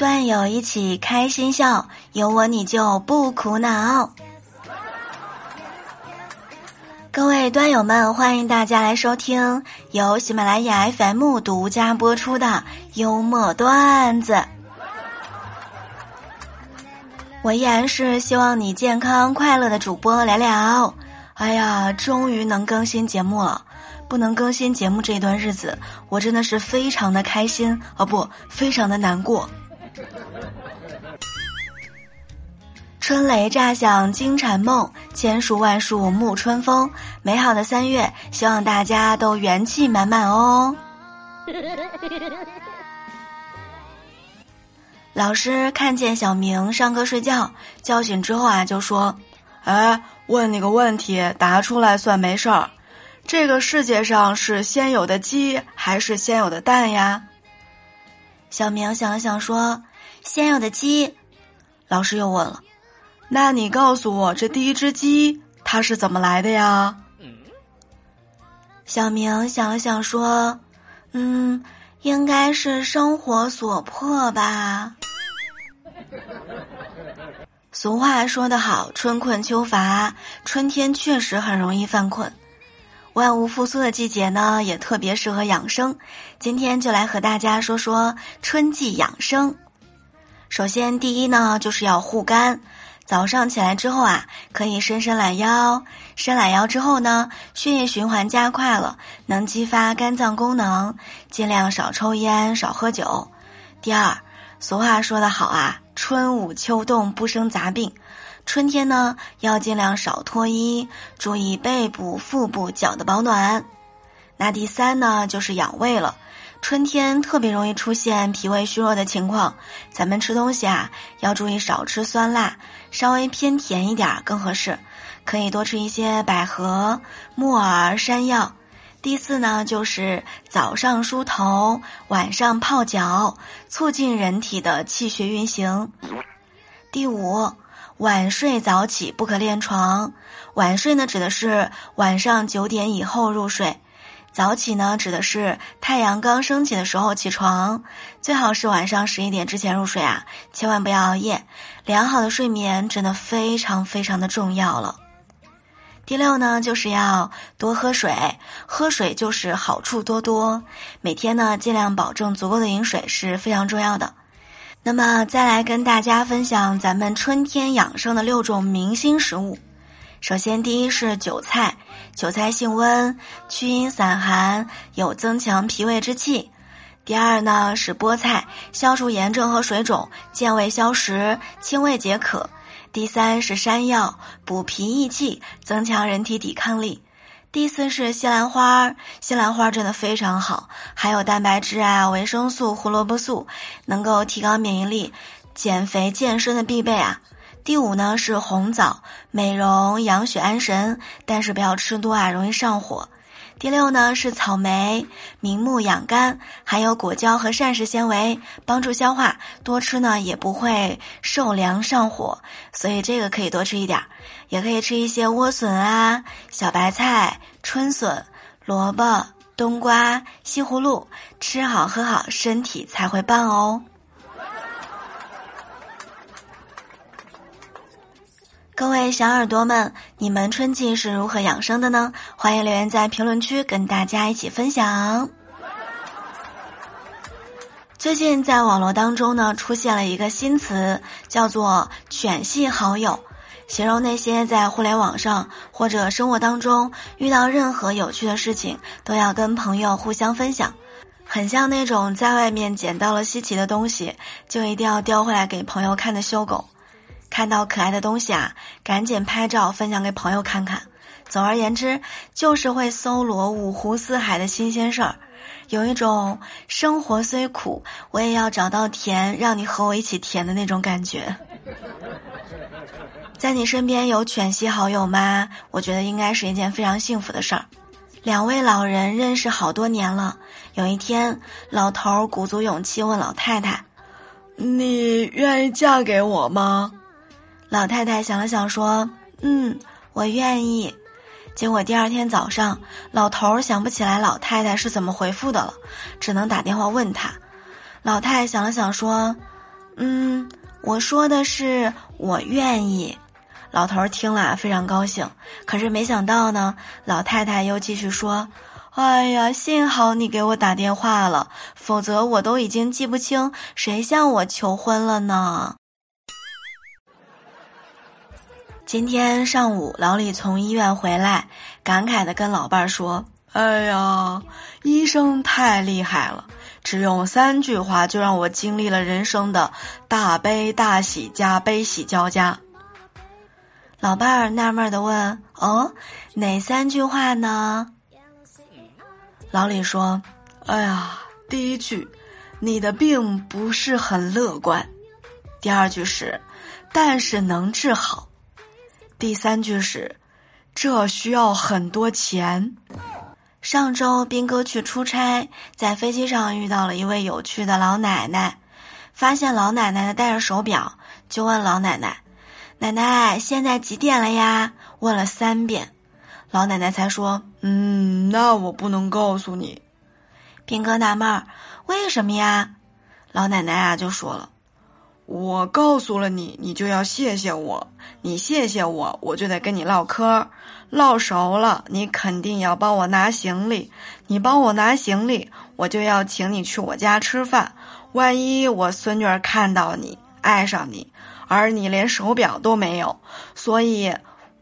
段友一起开心笑，有我你就不苦恼。各位段友们，欢迎大家来收听由喜马拉雅 FM 独家播出的幽默段子。我依然是希望你健康快乐的主播聊聊。哎呀，终于能更新节目了！不能更新节目这一段日子，我真的是非常的开心哦，不，非常的难过。春雷炸响惊蝉梦，千树万树沐春风。美好的三月，希望大家都元气满满哦。老师看见小明上课睡觉，叫醒之后啊，就说：“哎，问你个问题，答出来算没事儿。这个世界上是先有的鸡还是先有的蛋呀？”小明想了想说：“先有的鸡。”老师又问了：“那你告诉我，这第一只鸡它是怎么来的呀？”小明想了想说：“嗯，应该是生活所迫吧。”俗话说得好，“春困秋乏”，春天确实很容易犯困。万物复苏的季节呢，也特别适合养生。今天就来和大家说说春季养生。首先，第一呢，就是要护肝。早上起来之后啊，可以伸伸懒腰。伸懒腰之后呢，血液循环加快了，能激发肝脏功能。尽量少抽烟，少喝酒。第二，俗话说得好啊。春捂秋冻不生杂病，春天呢要尽量少脱衣，注意背部、腹部、脚的保暖。那第三呢就是养胃了，春天特别容易出现脾胃虚弱的情况，咱们吃东西啊要注意少吃酸辣，稍微偏甜一点更合适，可以多吃一些百合、木耳、山药。第四呢，就是早上梳头，晚上泡脚，促进人体的气血运行。第五，晚睡早起，不可恋床。晚睡呢，指的是晚上九点以后入睡；早起呢，指的是太阳刚升起的时候起床。最好是晚上十一点之前入睡啊，千万不要熬夜。良好的睡眠真的非常非常的重要了。第六呢，就是要多喝水，喝水就是好处多多。每天呢，尽量保证足够的饮水是非常重要的。那么，再来跟大家分享咱们春天养生的六种明星食物。首先，第一是韭菜，韭菜性温，祛阴散寒，有增强脾胃之气。第二呢是菠菜，消除炎症和水肿，健胃消食，清胃解渴。第三是山药，补脾益气，增强人体抵抗力。第四是西兰花，西兰花真的非常好，含有蛋白质啊、维生素、胡萝卜素，能够提高免疫力，减肥健身的必备啊。第五呢是红枣，美容养血安神，但是不要吃多啊，容易上火。第六呢是草莓，明目养肝，含有果胶和膳食纤维，帮助消化。多吃呢也不会受凉上火，所以这个可以多吃一点儿。也可以吃一些莴笋啊、小白菜、春笋、萝卜、冬瓜、西葫芦，吃好喝好，身体才会棒哦。各位小耳朵们，你们春季是如何养生的呢？欢迎留言在评论区跟大家一起分享。最近在网络当中呢，出现了一个新词，叫做“犬系好友”，形容那些在互联网上或者生活当中遇到任何有趣的事情，都要跟朋友互相分享，很像那种在外面捡到了稀奇的东西，就一定要叼回来给朋友看的修狗。看到可爱的东西啊，赶紧拍照分享给朋友看看。总而言之，就是会搜罗五湖四海的新鲜事儿，有一种生活虽苦，我也要找到甜，让你和我一起甜的那种感觉。在你身边有犬系好友吗？我觉得应该是一件非常幸福的事儿。两位老人认识好多年了，有一天，老头鼓足勇气问老太太：“你愿意嫁给我吗？”老太太想了想，说：“嗯，我愿意。”结果第二天早上，老头儿想不起来老太太是怎么回复的了，只能打电话问他。老太太想了想，说：“嗯，我说的是我愿意。老头儿听了非常高兴，可是没想到呢，老太太又继续说：“哎呀，幸好你给我打电话了，否则我都已经记不清谁向我求婚了呢。”今天上午，老李从医院回来，感慨的跟老伴儿说：“哎呀，医生太厉害了，只用三句话就让我经历了人生的大悲大喜加悲喜交加。”老伴儿纳闷的问：“哦，哪三句话呢？”老李说：“哎呀，第一句，你的病不是很乐观；第二句是，但是能治好；第三句是，这需要很多钱。”上周斌哥去出差，在飞机上遇到了一位有趣的老奶奶，发现老奶奶戴着手表，就问老奶奶。奶奶，现在几点了呀？问了三遍，老奶奶才说：“嗯，那我不能告诉你。”兵哥纳闷儿：“为什么呀？”老奶奶啊就说了：“我告诉了你，你就要谢谢我；你谢谢我，我就得跟你唠嗑，唠熟了，你肯定要帮我拿行李；你帮我拿行李，我就要请你去我家吃饭。万一我孙女儿看到你，爱上你。”而你连手表都没有，所以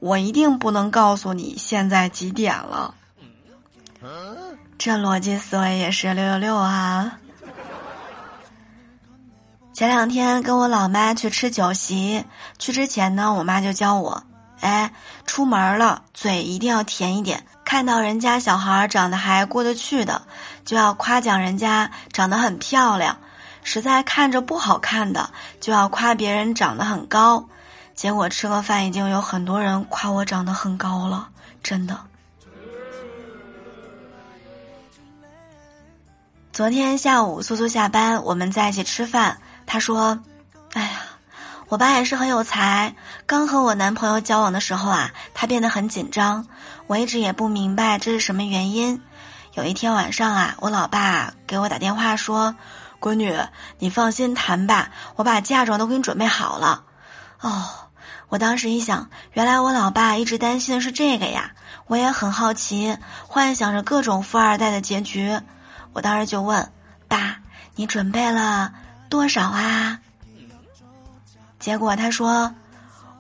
我一定不能告诉你现在几点了。这逻辑思维也是六六六啊！前两天跟我老妈去吃酒席，去之前呢，我妈就教我：哎，出门了嘴一定要甜一点，看到人家小孩长得还过得去的，就要夸奖人家长得很漂亮。实在看着不好看的，就要夸别人长得很高。结果吃个饭，已经有很多人夸我长得很高了，真的。昨天下午，苏苏下班，我们在一起吃饭。他说：“哎呀，我爸也是很有才。刚和我男朋友交往的时候啊，他变得很紧张。我一直也不明白这是什么原因。有一天晚上啊，我老爸给我打电话说。”闺女，你放心谈吧，我把嫁妆都给你准备好了。哦，我当时一想，原来我老爸一直担心的是这个呀，我也很好奇，幻想着各种富二代的结局。我当时就问爸：“你准备了多少啊？”结果他说：“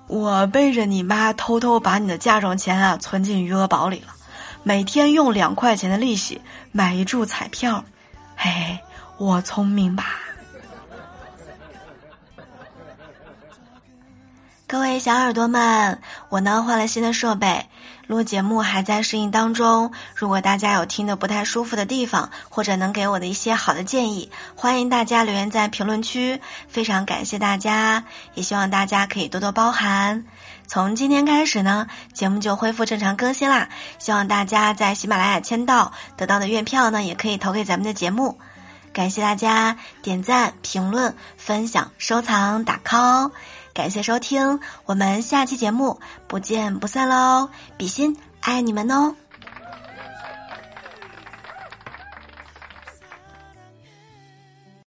我背着你妈偷偷把你的嫁妆钱啊存进余额宝里了，每天用两块钱的利息买一注彩票。”嘿嘿。我聪明吧，各位小耳朵们，我呢换了新的设备，录节目还在适应当中。如果大家有听的不太舒服的地方，或者能给我的一些好的建议，欢迎大家留言在评论区。非常感谢大家，也希望大家可以多多包涵。从今天开始呢，节目就恢复正常更新啦。希望大家在喜马拉雅签到得到的月票呢，也可以投给咱们的节目。感谢大家点赞、评论、分享、收藏、打 call，感谢收听，我们下期节目不见不散喽！比心爱你们哦。